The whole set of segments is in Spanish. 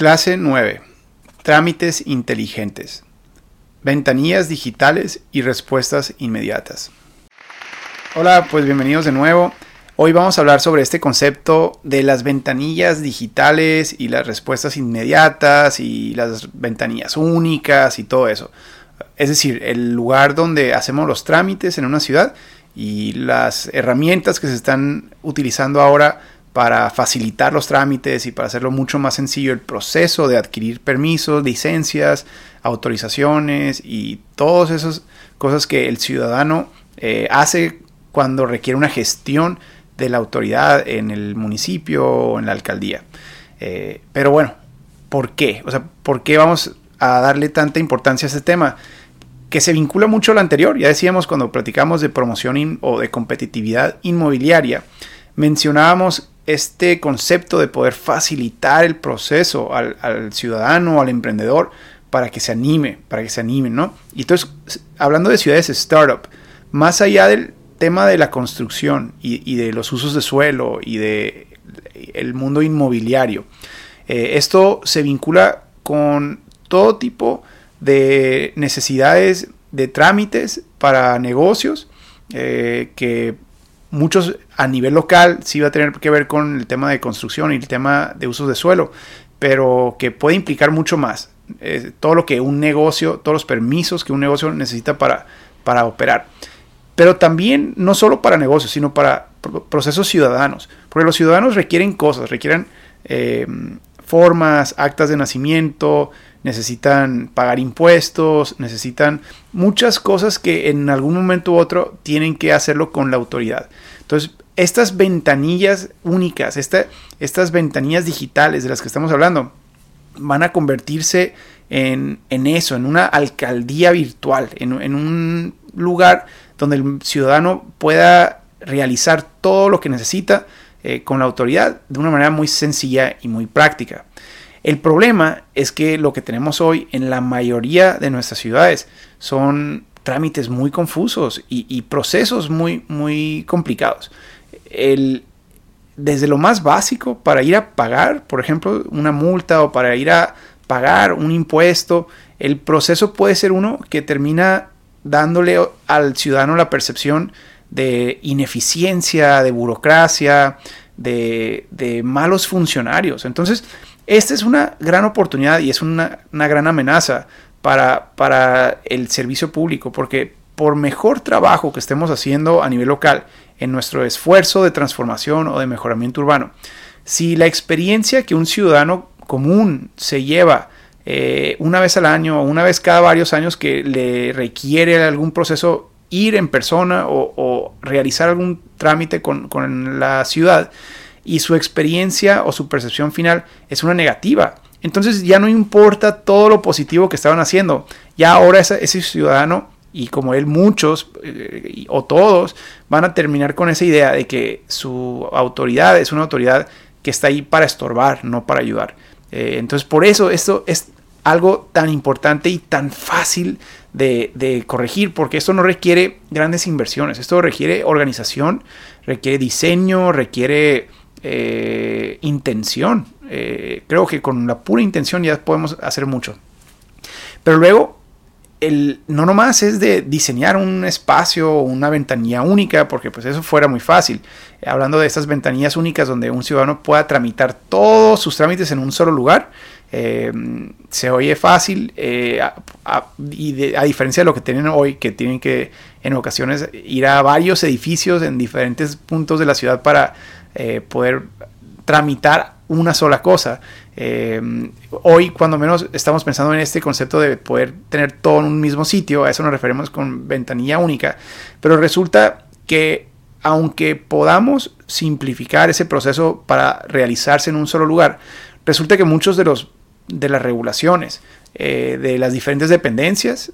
Clase 9. Trámites inteligentes. Ventanillas digitales y respuestas inmediatas. Hola, pues bienvenidos de nuevo. Hoy vamos a hablar sobre este concepto de las ventanillas digitales y las respuestas inmediatas y las ventanillas únicas y todo eso. Es decir, el lugar donde hacemos los trámites en una ciudad y las herramientas que se están utilizando ahora para facilitar los trámites y para hacerlo mucho más sencillo el proceso de adquirir permisos, licencias, autorizaciones y todas esas cosas que el ciudadano eh, hace cuando requiere una gestión de la autoridad en el municipio o en la alcaldía. Eh, pero bueno, ¿por qué? O sea, ¿por qué vamos a darle tanta importancia a este tema? Que se vincula mucho a lo anterior. Ya decíamos cuando platicamos de promoción o de competitividad inmobiliaria, mencionábamos este concepto de poder facilitar el proceso al, ciudadano, al emprendedor, para que se anime, para que se anime, ¿no? Y entonces, hablando de ciudades startup, más allá del tema de la construcción y, de los usos de suelo y de el mundo inmobiliario, eh, esto se vincula con todo tipo de necesidades de trámites para negocios eh, que muchos a nivel local sí va a tener que ver con el tema de construcción y el tema de usos de suelo, pero que puede implicar mucho más. Eh, todo lo que un negocio, todos los permisos que un negocio necesita para, para operar. Pero también no solo para negocios, sino para procesos ciudadanos. Porque los ciudadanos requieren cosas, requieren eh, formas, actas de nacimiento, necesitan pagar impuestos, necesitan muchas cosas que en algún momento u otro tienen que hacerlo con la autoridad. Entonces, estas ventanillas únicas, estas ventanillas digitales de las que estamos hablando, van a convertirse en, eso, en una alcaldía virtual, en, un lugar donde el ciudadano pueda realizar todo lo que necesita eh, con la autoridad de una manera muy sencilla y muy práctica. El problema es que lo que tenemos hoy en la mayoría de nuestras ciudades son trámites muy confusos y, procesos muy, muy complicados. desde lo más básico, para ir a pagar, por ejemplo, una multa o para ir a pagar un impuesto, el proceso puede ser uno que termina dándole al ciudadano la percepción de ineficiencia, de burocracia, de, de malos funcionarios. Entonces, esta es una gran oportunidad y es una, gran amenaza para, el servicio público, porque por mejor trabajo que estemos haciendo a nivel local en nuestro esfuerzo de transformación o de mejoramiento urbano, si la experiencia que un ciudadano común se lleva eh, una vez al año o una vez cada varios años que le requiere algún proceso ir en persona o, realizar algún trámite con la ciudad, y su experiencia o su percepción final es una negativa. Entonces ya no importa todo lo positivo que estaban haciendo. Ya ahora ese, ciudadano, y como él muchos eh, o todos, van a terminar con esa idea de que su autoridad es una autoridad que está ahí para estorbar, no para ayudar. Eh, entonces por eso esto es algo tan importante y tan fácil de, de, corregir, porque esto no requiere grandes inversiones, esto requiere organización, requiere diseño, requiere eh, intención. Eh, creo que con la pura intención ya podemos hacer mucho. Pero luego, el, no nomás es de diseñar un espacio o una ventanilla única, porque pues eso fuera muy fácil. Hablando de estas ventanillas únicas donde un ciudadano pueda tramitar todos sus trámites en un solo lugar, eh, se oye fácil y a diferencia de lo que tienen hoy, que tienen que en ocasiones ir a varios edificios en diferentes puntos de la ciudad para eh, poder tramitar una sola cosa. Eh, hoy, cuando menos, estamos pensando en este concepto de poder tener todo en un mismo sitio, a eso nos referimos con ventanilla única, pero resulta que aunque podamos simplificar ese proceso para realizarse en un solo lugar, resulta que muchos de los de las regulaciones eh, de las diferentes dependencias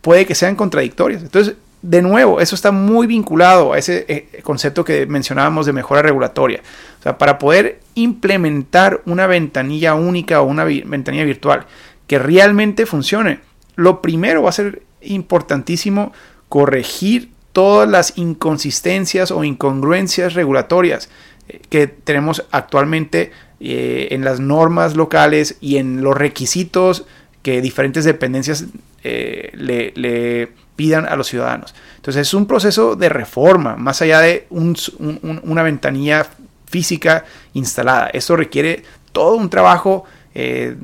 puede que sean contradictorias. Entonces, de nuevo, eso está muy vinculado a ese eh, concepto que mencionábamos de mejora regulatoria. O sea, para poder implementar una ventanilla única o una ventanilla virtual que realmente funcione, lo primero va a ser importantísimo corregir todas las inconsistencias o incongruencias regulatorias eh, que tenemos actualmente eh, en las normas locales y en los requisitos que diferentes dependencias eh, le, pidan a los ciudadanos. Entonces es un proceso de reforma, más allá de una ventanilla física instalada. Eso requiere todo un trabajo eh,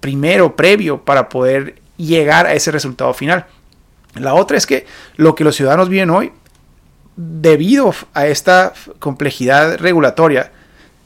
primero, previo, para poder llegar a ese resultado final. La otra es que lo que los ciudadanos viven hoy, debido a esta complejidad regulatoria,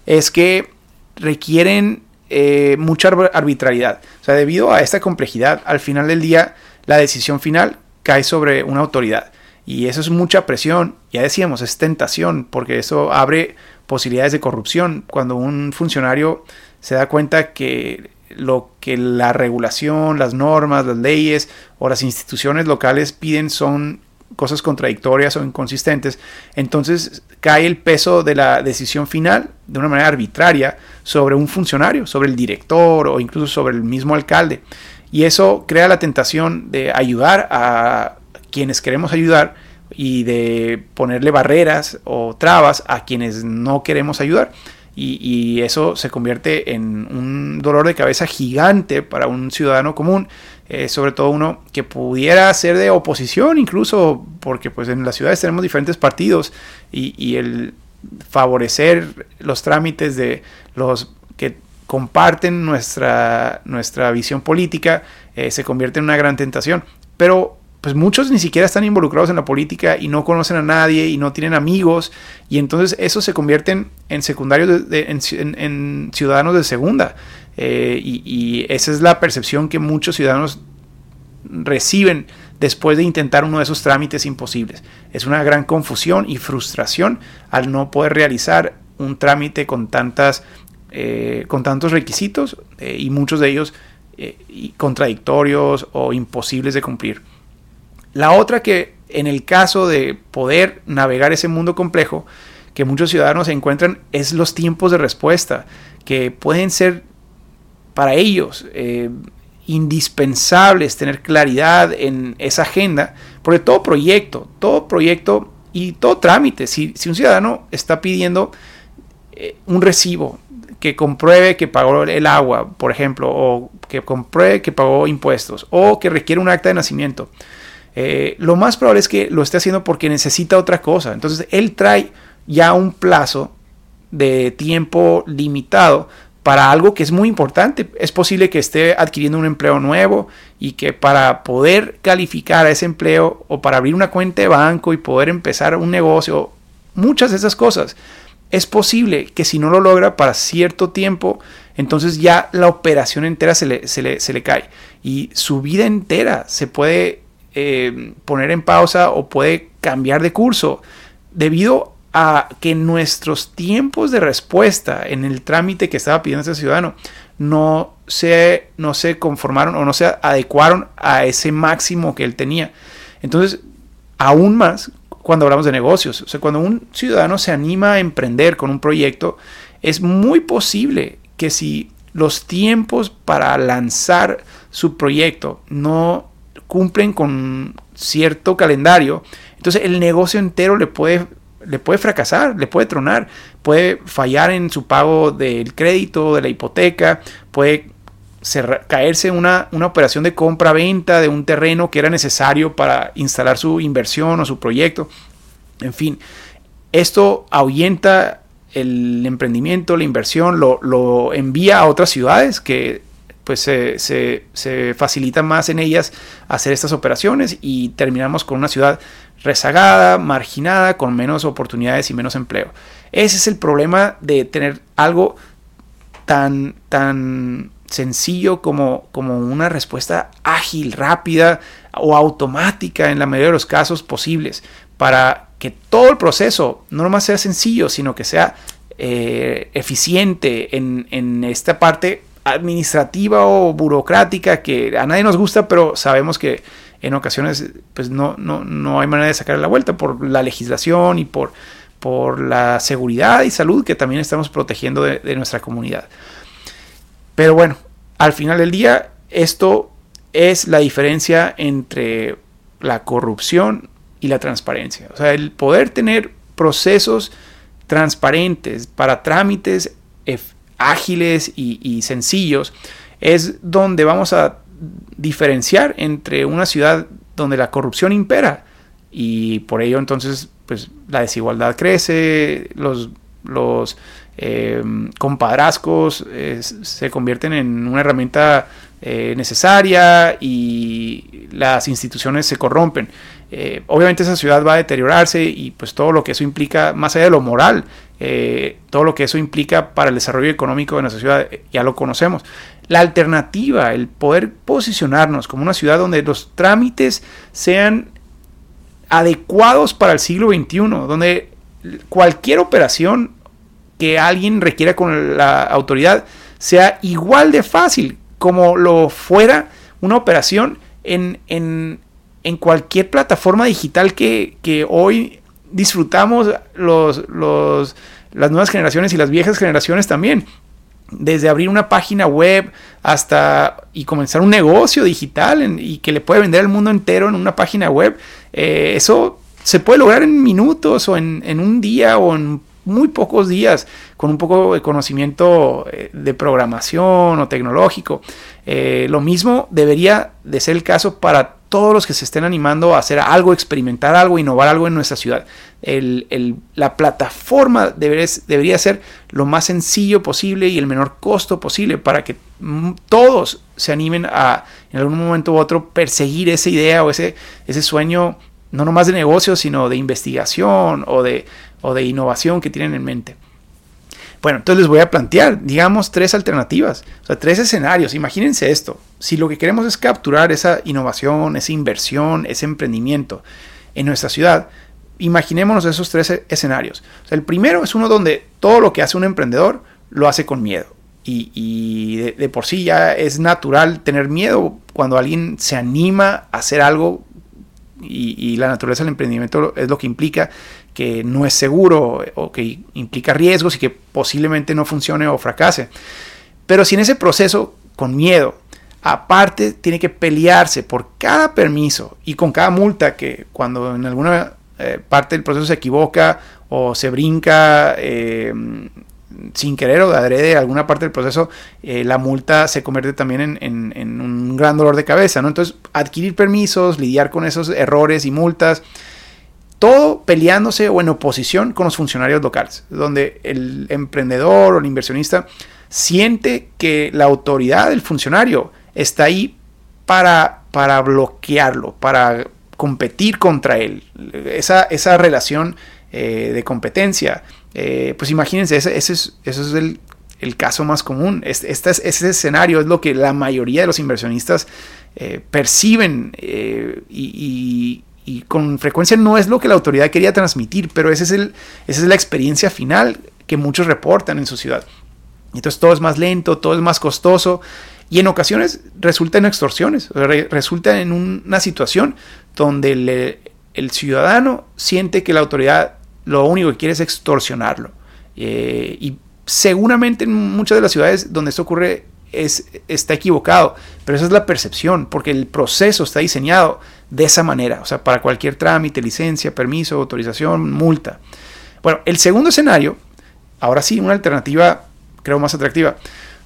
es que requieren eh, mucha arbitrariedad. O sea, debido a esta complejidad, al final del día, la decisión final cae sobre una autoridad. Y eso es mucha presión, ya decíamos, es tentación, porque eso abre posibilidades de corrupción. Cuando un funcionario se da cuenta que lo que la regulación, las normas, las leyes o las instituciones locales piden son cosas contradictorias o inconsistentes, entonces cae el peso de la decisión final de una manera arbitraria sobre un funcionario, sobre el director o incluso sobre el mismo alcalde. Y eso crea la tentación de ayudar a quienes queremos ayudar y de ponerle barreras o trabas a quienes no queremos ayudar. Y, eso se convierte en un dolor de cabeza gigante para un ciudadano común, eh, sobre todo uno que pudiera ser de oposición incluso, porque pues en las ciudades tenemos diferentes partidos y, el favorecer los trámites de los que comparten nuestra, nuestra visión política eh, se convierte en una gran tentación. Pero pues muchos ni siquiera están involucrados en la política y no conocen a nadie y no tienen amigos y entonces eso se convierten en secundarios, en, ciudadanos de segunda eh, y, esa es la percepción que muchos ciudadanos reciben después de intentar uno de esos trámites imposibles. Es una gran confusión y frustración al no poder realizar un trámite con tantas eh, con tantos requisitos eh, y muchos de ellos contradictorios o imposibles de cumplir. La otra que en el caso de poder navegar ese mundo complejo que muchos ciudadanos encuentran es los tiempos de respuesta, que pueden ser para ellos eh, indispensables tener claridad en esa agenda, porque todo proyecto, todo proyecto y todo trámite, si, un ciudadano está pidiendo eh, un recibo que compruebe que pagó el agua, por ejemplo, o que compruebe que pagó impuestos, o que requiere un acta de nacimiento, eh, lo más probable es que lo esté haciendo porque necesita otra cosa. Entonces él trae ya un plazo de tiempo limitado para algo que es muy importante. Es posible que esté adquiriendo un empleo nuevo y que para poder calificar a ese empleo o para abrir una cuenta de banco y poder empezar un negocio, muchas de esas cosas, es posible que si no lo logra para cierto tiempo, entonces ya la operación entera se le, cae y su vida entera se puede eh, poner en pausa o puede cambiar de curso debido a que nuestros tiempos de respuesta en el trámite que estaba pidiendo este ciudadano no se, no se conformaron o no se adecuaron a ese máximo que él tenía. Entonces, aún más cuando hablamos de negocios, o sea, cuando un ciudadano se anima a emprender con un proyecto, es muy posible que si los tiempos para lanzar su proyecto no cumplen con cierto calendario, entonces el negocio entero le puede, le puede fracasar, le puede tronar, puede fallar en su pago del crédito, de la hipoteca, puede caerse una, una operación de compra-venta de un terreno que era necesario para instalar su inversión o su proyecto. En fin, esto ahuyenta el emprendimiento, la inversión, lo, lo envía a otras ciudades que pues se, se, facilita más en ellas hacer estas operaciones y terminamos con una ciudad rezagada, marginada, con menos oportunidades y menos empleo. Ese es el problema de tener algo tan, tan sencillo como, como una respuesta ágil, rápida o automática en la mayoría de los casos posibles para que todo el proceso no nomás sea sencillo, sino que sea eh, eficiente en, en esta parte administrativa o burocrática que a nadie nos gusta, pero sabemos que en ocasiones pues no, no, hay manera de sacar la vuelta por la legislación y por, por la seguridad y salud que también estamos protegiendo de nuestra comunidad. Pero bueno, al final del día, esto es la diferencia entre la corrupción y la transparencia. O sea, el poder tener procesos transparentes para trámites ágiles y, sencillos, es donde vamos a diferenciar entre una ciudad donde la corrupción impera y por ello entonces pues la desigualdad crece, los, los eh, compadrazgos eh, se convierten en una herramienta eh, necesaria y las instituciones se corrompen. obviamente esa ciudad va a deteriorarse y pues todo lo que eso implica, más allá de lo moral, todo lo que eso implica para el desarrollo económico de nuestra ciudad, ya lo conocemos. La alternativa, el poder posicionarnos como una ciudad donde los trámites sean adecuados para el siglo XXI, donde cualquier operación que alguien requiera con la autoridad sea igual de fácil como lo fuera una operación en, en, en cualquier plataforma digital que, que hoy disfrutamos los, los, las nuevas generaciones y las viejas generaciones también. Desde abrir una página web hasta y comenzar un negocio digital y que le puede vender al mundo entero en una página web, eh, eso se puede lograr en minutos o en, en un día o en muy pocos días con un poco de conocimiento eh, de programación o tecnológico. Eh, lo mismo debería de ser el caso para todos los que se estén animando a hacer algo, experimentar algo, innovar algo en nuestra ciudad. la plataforma debería, debería ser lo más sencillo posible y el menor costo posible para que todos se animen a en algún momento u otro perseguir esa idea o ese, ese sueño no nomás de negocio, sino de investigación o de, o de innovación que tienen en mente. Bueno, entonces les voy a plantear, digamos, tres alternativas, o sea, tres escenarios. Imagínense esto, si lo que queremos es capturar esa innovación, esa inversión, ese emprendimiento en nuestra ciudad, imaginémonos esos tres escenarios. O sea, el primero es uno donde todo lo que hace un emprendedor lo hace con miedo. Y, de, por sí ya es natural tener miedo cuando alguien se anima a hacer algo y, la naturaleza del emprendimiento es lo que implica que no es seguro o que implica riesgos y que posiblemente no funcione o fracase. Pero si en ese proceso, con miedo, aparte tiene que pelearse por cada permiso y con cada multa que cuando en alguna eh, parte del proceso se equivoca o se brinca eh, sin querer o de adrede alguna parte del proceso, eh, la multa se convierte también en, un gran dolor de cabeza, ¿no? Entonces, adquirir permisos, lidiar con esos errores y multas, todo peleándose o en oposición con los funcionarios locales, donde el emprendedor o el inversionista siente que la autoridad del funcionario está ahí para, para bloquearlo, para competir contra él. Esa, esa relación eh, de competencia eh, pues imagínense, ese, es, el, caso más común. Este, ese escenario es lo que la mayoría de los inversionistas eh, perciben eh, y, con frecuencia no es lo que la autoridad quería transmitir, pero ese es el, esa es la experiencia final que muchos reportan en su ciudad. Entonces todo es más lento, todo es más costoso y en ocasiones resulta en extorsiones, resulta en una situación donde el ciudadano siente que la autoridad lo único que quiere es extorsionarlo. Eh, y seguramente en muchas de las ciudades donde esto ocurre es, está equivocado, pero esa es la percepción, porque el proceso está diseñado de esa manera, o sea, para cualquier trámite, licencia, permiso, autorización, multa. Bueno, el segundo escenario, ahora sí, una alternativa creo más atractiva,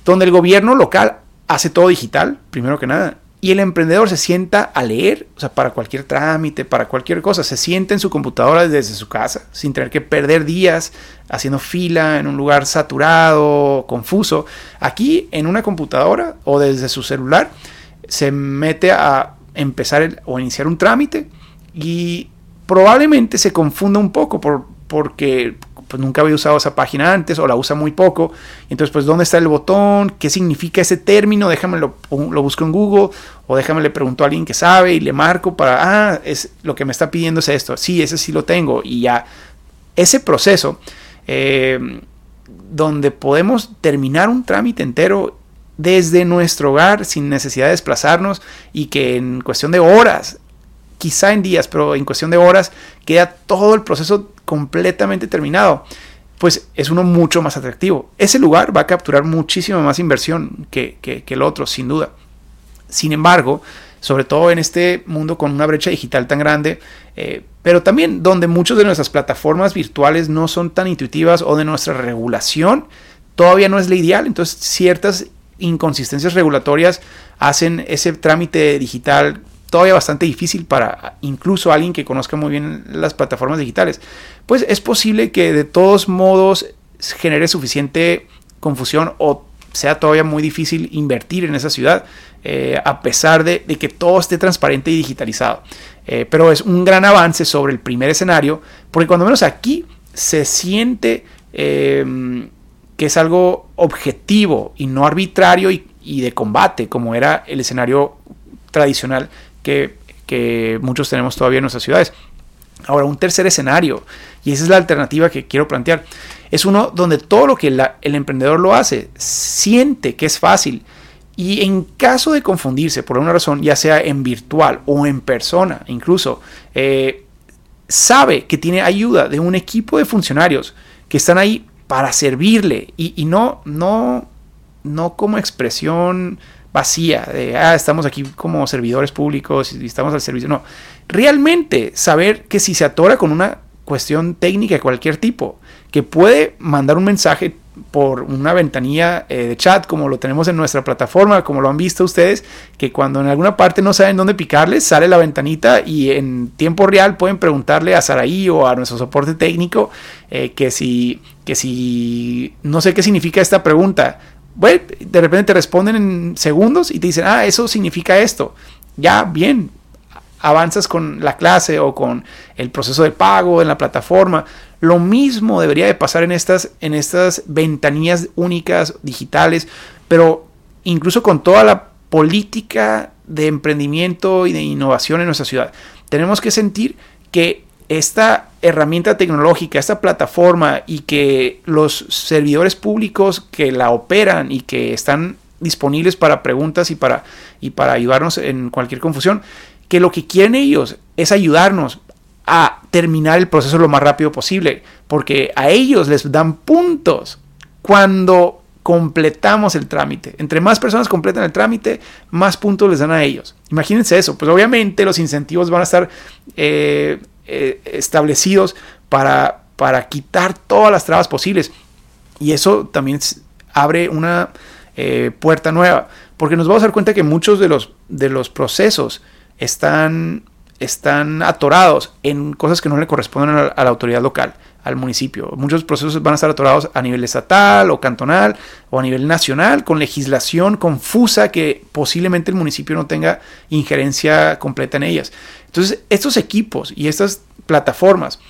donde el gobierno local hace todo digital, primero que nada, y el emprendedor se sienta a leer, o sea, para cualquier trámite, para cualquier cosa, se sienta en su computadora desde su casa, sin tener que perder días haciendo fila en un lugar saturado, confuso. Aquí en una computadora o desde su celular se mete a empezar o iniciar un trámite y probablemente se confunda un poco por, porque pues nunca había usado esa página antes o la usa muy poco. Entonces, pues, ¿dónde está el botón? ¿Qué significa ese término? Déjame lo, busco en Google o déjame le pregunto a alguien que sabe y le marco para, ah, es lo que me está pidiendo es esto. Sí, ese sí lo tengo. Y ya, ese proceso eh, donde podemos terminar un trámite entero desde nuestro hogar sin necesidad de desplazarnos y que en cuestión de horas quizá en días, pero en cuestión de horas queda todo el proceso completamente terminado, pues es uno mucho más atractivo. Ese lugar va a capturar muchísima más inversión que, el otro, sin duda. Sin embargo, sobre todo en este mundo con una brecha digital tan grande, eh, pero también donde muchas de nuestras plataformas virtuales no son tan intuitivas o de nuestra regulación todavía no es la ideal. Entonces, ciertas inconsistencias regulatorias hacen ese trámite digital todavía bastante difícil para incluso alguien que conozca muy bien las plataformas digitales. Pues es posible que de todos modos genere suficiente confusión o sea todavía muy difícil invertir en esa ciudad, eh, a pesar de, que todo esté transparente y digitalizado. Eh, pero es un gran avance sobre el primer escenario, porque cuando menos aquí se siente em, que es algo objetivo y no arbitrario y, de combate, como era el escenario tradicional que, muchos tenemos todavía en nuestras ciudades. Ahora, un tercer escenario, y esa es la alternativa que quiero plantear, es uno donde todo lo que el emprendedor lo hace, siente que es fácil. Y en caso de confundirse por alguna razón, ya sea en virtual o en persona, incluso, eh, sabe que tiene ayuda de un equipo de funcionarios que están ahí para servirle y, no, no, no como expresión vacía de, ah, estamos aquí como servidores públicos y estamos al servicio. No, realmente saber que si se atora con una cuestión técnica de cualquier tipo, que puede mandar un mensaje por una ventanilla eh, de chat como lo tenemos en nuestra plataforma, como lo han visto ustedes, que cuando en alguna parte no saben dónde picarles, sale la ventanita y en tiempo real pueden preguntarle a Saraí o a nuestro soporte técnico eh, que, si, que si no sé qué significa esta pregunta. De repente te responden en segundos y te dicen, ah, eso significa esto. Ya, bien, avanzas con la clase o con el proceso de pago en la plataforma. Lo mismo debería de pasar en estas, en estas ventanillas únicas digitales, pero incluso con toda la política de emprendimiento y de innovación en nuestra ciudad. Tenemos que sentir que esta herramienta tecnológica, esta plataforma y que los servidores públicos que la operan y que están disponibles para preguntas y para, y para ayudarnos en cualquier confusión, que lo que quieren ellos es ayudarnos a terminar el proceso lo más rápido posible, porque a ellos les dan puntos cuando completamos el trámite. Entre más personas completan el trámite, más puntos les dan a ellos. Imagínense eso, pues obviamente los incentivos van a estar eh, eh, establecidos para, para quitar todas las trabas posibles. Y eso también abre una eh, puerta nueva, porque nos vamos a dar cuenta que muchos de los, de los procesos están, están atorados en cosas que no le corresponden a la, autoridad local, al municipio. Muchos procesos van a estar atorados a nivel estatal o cantonal o a nivel nacional con legislación confusa que posiblemente el municipio no tenga injerencia completa en ellas. Entonces, estos equipos y estas plataformas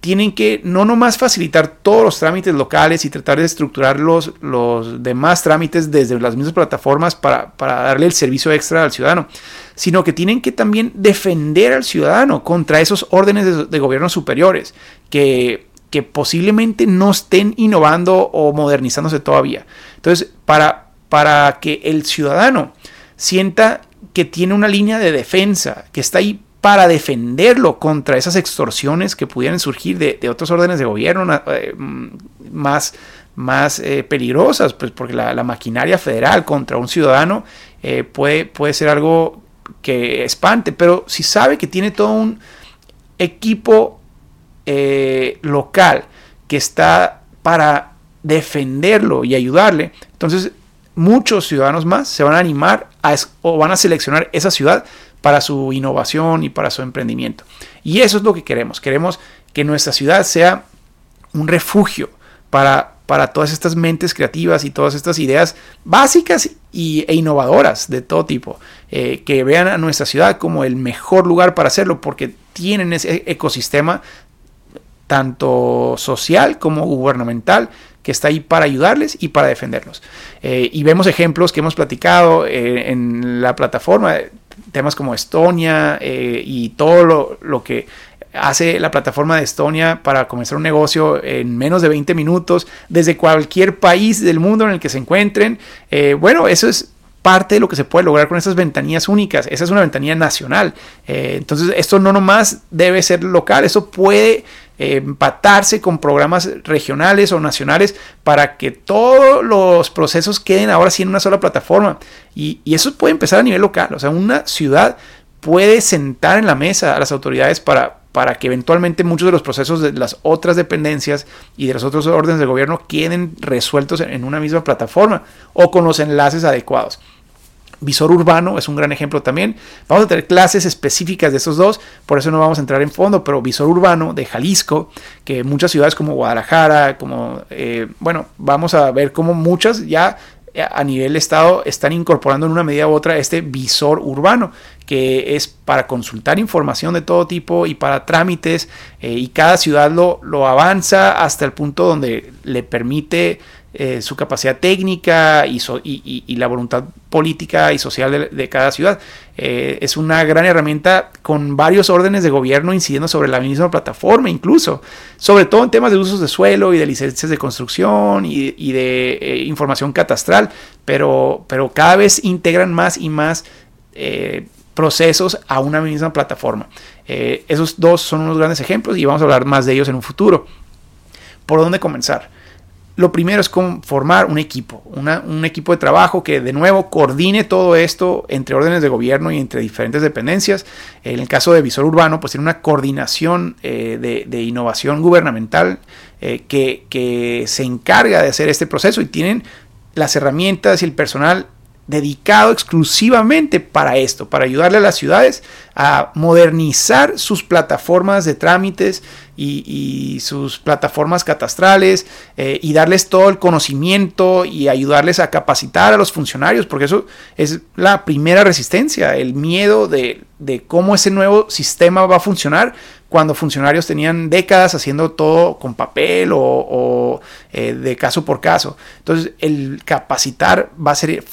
tienen que no nomás facilitar todos los trámites locales y tratar de estructurar los, los demás trámites desde las mismas plataformas para, darle el servicio extra al ciudadano, sino que tienen que también defender al ciudadano contra esos órdenes de, gobierno superiores que, que posiblemente no estén innovando o modernizándose todavía. Entonces, para, para que el ciudadano sienta que tiene una línea de defensa, que está ahí para defenderlo contra esas extorsiones que pudieran surgir de, otros órdenes de gobierno eh, más, más eh, peligrosas, pues porque la, maquinaria federal contra un ciudadano eh, puede, puede ser algo que espante, pero si sabe que tiene todo un equipo local que está para defenderlo y ayudarle, entonces muchos ciudadanos más se van a animar o van a seleccionar esa ciudad para su innovación y para su emprendimiento. Y eso es lo que queremos. Queremos que nuestra ciudad sea un refugio para, para todas estas mentes creativas y todas estas ideas básicas y, e innovadoras de todo tipo, eh, que vean a nuestra ciudad como el mejor lugar para hacerlo, porque tienen ese ecosistema tanto social como gubernamental que está ahí para ayudarles y para defenderlos. Eh, y vemos ejemplos que hemos platicado eh, en la plataforma temas como Estonia eh, y todo lo, que hace la plataforma de Estonia para comenzar un negocio en menos de 20 minutos desde cualquier país del mundo en el que se encuentren. Eh, bueno, eso es parte de lo que se puede lograr con estas ventanillas únicas. Esa es una ventanilla nacional. Eh, entonces, esto no nomás debe ser local, eso puede empatarse con programas regionales o nacionales para que todos los procesos queden ahora sí en una sola plataforma. Y, eso puede empezar a nivel local. O sea, una ciudad puede sentar en la mesa a las autoridades para, para que eventualmente muchos de los procesos de las otras dependencias y de los otros órdenes de gobierno queden resueltos en una misma plataforma o con los enlaces adecuados. Visor urbano es un gran ejemplo también. Vamos a tener clases específicas de esos dos, por eso no vamos a entrar en fondo, pero visor urbano de Jalisco, que muchas ciudades como Guadalajara, como, eh, bueno, vamos a ver cómo muchas ya eh, a nivel estado están incorporando en una medida u otra este visor urbano, que es para consultar información de todo tipo y para trámites, eh, y cada ciudad lo, lo avanza hasta el punto donde le permite eh, su capacidad técnica y, la voluntad política y social de, cada ciudad. Eh, es una gran herramienta con varios órdenes de gobierno incidiendo sobre la misma plataforma, incluso, sobre todo en temas de usos de suelo y de licencias de construcción y, de eh, información catastral, pero, pero cada vez integran más y más procesos a una misma plataforma. esos dos son unos grandes ejemplos y vamos a hablar más de ellos en un futuro. ¿Por dónde comenzar? Lo primero es formar un equipo, un equipo de trabajo que de nuevo coordine todo esto entre órdenes de gobierno y entre diferentes dependencias. En el caso de Visor Urbano, pues tiene una coordinación eh, de, innovación gubernamental eh, que, que se encarga de hacer este proceso y tienen las herramientas y el personal dedicado exclusivamente para esto, para ayudarle a las ciudades a modernizar sus plataformas de trámites y, sus plataformas catastrales eh, y darles todo el conocimiento y ayudarles a capacitar a los funcionarios, porque eso es la primera resistencia, el miedo de, cómo ese nuevo sistema va a funcionar cuando funcionarios tenían décadas haciendo todo con papel o, eh, de caso por caso. Entonces, el capacitar va a ser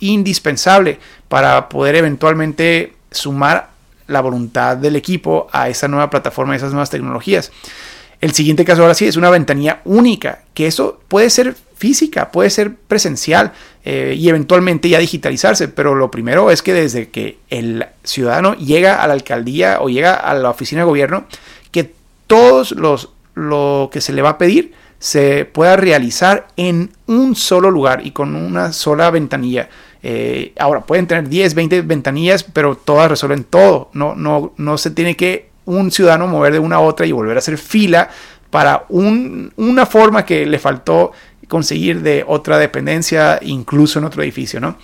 indispensable para poder eventualmente sumar la voluntad del equipo a esa nueva plataforma, a esas nuevas tecnologías. El siguiente caso ahora sí es una ventanilla única, que eso puede ser física, puede ser presencial eh, y eventualmente ya digitalizarse, pero lo primero es que desde que el ciudadano llega a la alcaldía o llega a la oficina de gobierno, que todos los lo que se le va a pedir se pueda realizar en un solo lugar y con una sola ventanilla. Eh, ahora, pueden tener 10, 20 ventanillas, pero todas resuelven todo. No, no, no se tiene que un ciudadano mover de una a otra y volver a hacer fila para una forma que le faltó conseguir de otra dependencia, incluso en otro edificio, ¿no?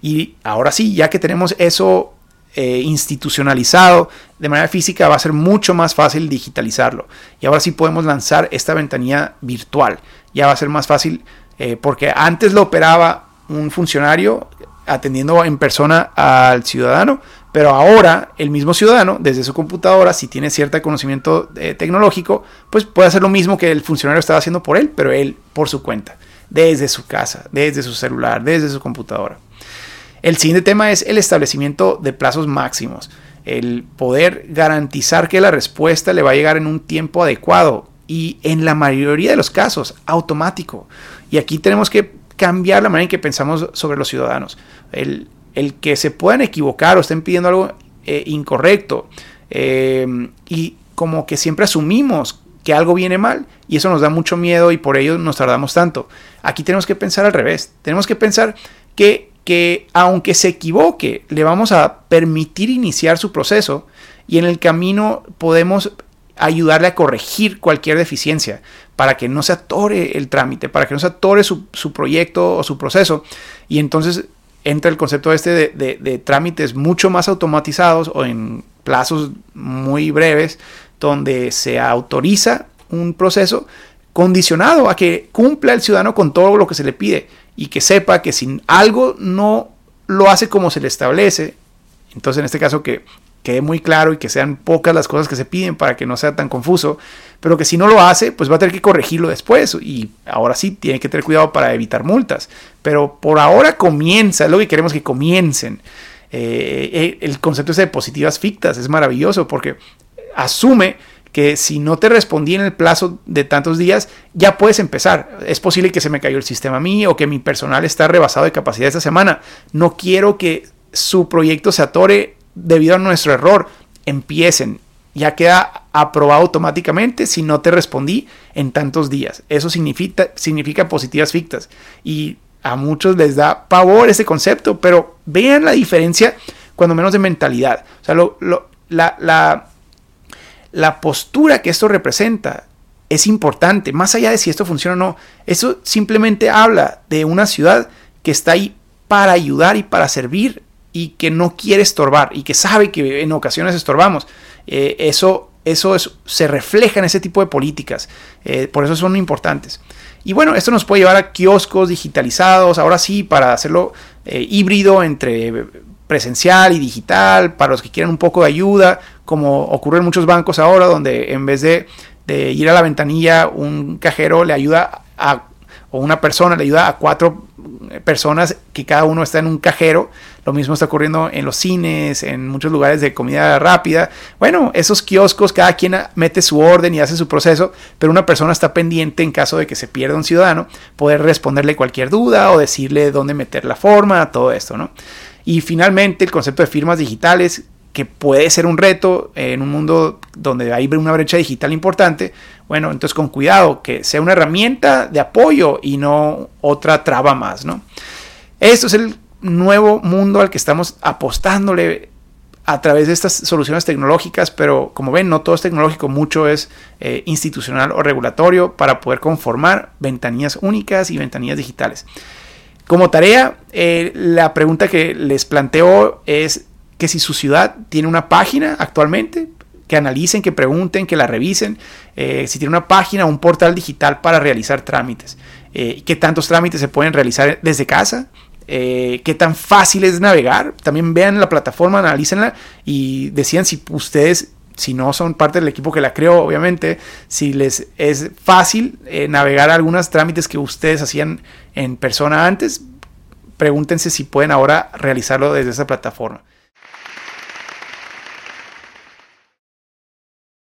Y ahora sí, ya que tenemos eso eh, institucionalizado de manera física, va a ser mucho más fácil digitalizarlo. Y ahora sí podemos lanzar esta ventanilla virtual. Ya va a ser más fácil eh, porque antes lo operaba un funcionario atendiendo en persona al ciudadano, pero ahora el mismo ciudadano, desde su computadora, si tiene cierto conocimiento eh, tecnológico, pues puede hacer lo mismo que el funcionario estaba haciendo por él, pero él por su cuenta, desde su casa, desde su celular, desde su computadora. El siguiente tema es el establecimiento de plazos máximos, el poder garantizar que la respuesta le va a llegar en un tiempo adecuado y en la mayoría de los casos automático. Y aquí tenemos que cambiar la manera en que pensamos sobre los ciudadanos. El, que se puedan equivocar o estén pidiendo algo eh, incorrecto eh, y como que siempre asumimos que algo viene mal y eso nos da mucho miedo y por ello nos tardamos tanto. Aquí tenemos que pensar al revés. Tenemos que pensar que, que aunque se equivoque, le vamos a permitir iniciar su proceso y en el camino podemos ayudarle a corregir cualquier deficiencia para que no se atore el trámite, para que no se atore su, proyecto o su proceso. Y entonces entra el concepto este de, trámites mucho más automatizados o en plazos muy breves, donde se autoriza un proceso condicionado a que cumpla el ciudadano con todo lo que se le pide y que sepa que si algo no lo hace como se le establece, entonces en este caso que quede muy claro y que sean pocas las cosas que se piden para que no sea tan confuso, pero que si no lo hace, pues va a tener que corregirlo después y ahora sí tiene que tener cuidado para evitar multas. Pero por ahora comienza, es lo que queremos que comiencen. Eh, eh, el concepto de positivas fictas es maravilloso porque asume que si no te respondí en el plazo de tantos días, ya puedes empezar. Es posible que se me cayó el sistema a mí o que mi personal está rebasado de capacidad esta semana. No quiero que su proyecto se atore debido a nuestro error, empiecen. Ya queda aprobado automáticamente si no te respondí en tantos días. Eso significa, significa positivas fictas. Y a muchos les da pavor ese concepto, pero vean la diferencia cuando menos de mentalidad. O sea, la, la postura que esto representa es importante, más allá de si esto funciona o no. Eso simplemente habla de una ciudad que está ahí para ayudar y para servir y que no quiere estorbar y que sabe que en ocasiones estorbamos. Eh, eso eso se refleja en ese tipo de políticas. Eh, por eso son importantes. Y bueno, esto nos puede llevar a kioscos digitalizados, ahora sí, para hacerlo eh, híbrido entre presencial y digital, para los que quieran un poco de ayuda, como ocurre en muchos bancos ahora, donde en vez de, de ir a la ventanilla, un cajero le ayuda a o una persona le ayuda a cuatro personas que cada uno está en un cajero. Lo mismo está ocurriendo en los cines, en muchos lugares de comida rápida. Bueno, esos kioscos, cada quien mete su orden y hace su proceso, pero una persona está pendiente en caso de que se pierda un ciudadano, poder responderle cualquier duda o decirle dónde meter la forma, todo esto, ¿no? Y finalmente el concepto de firmas digitales que puede ser un reto en un mundo donde hay una brecha digital importante, bueno, entonces con cuidado, que sea una herramienta de apoyo y no otra traba más, ¿no? Esto es el nuevo mundo al que estamos apostándole a través de estas soluciones tecnológicas, pero como ven, no todo es tecnológico, mucho es eh, institucional o regulatorio para poder conformar ventanillas únicas y ventanillas digitales. Como tarea, eh, la pregunta que les planteo es que si su ciudad tiene una página actualmente, que analicen, que pregunten, que la revisen, eh, si tiene una página o un portal digital para realizar trámites, eh, qué tantos trámites se pueden realizar desde casa, qué tan fácil es navegar, también vean la plataforma, analícenla y decían si ustedes, si no son parte del equipo que la creó, obviamente, si les es fácil navegar algunos trámites que ustedes hacían en persona antes, pregúntense si pueden ahora realizarlo desde esa plataforma.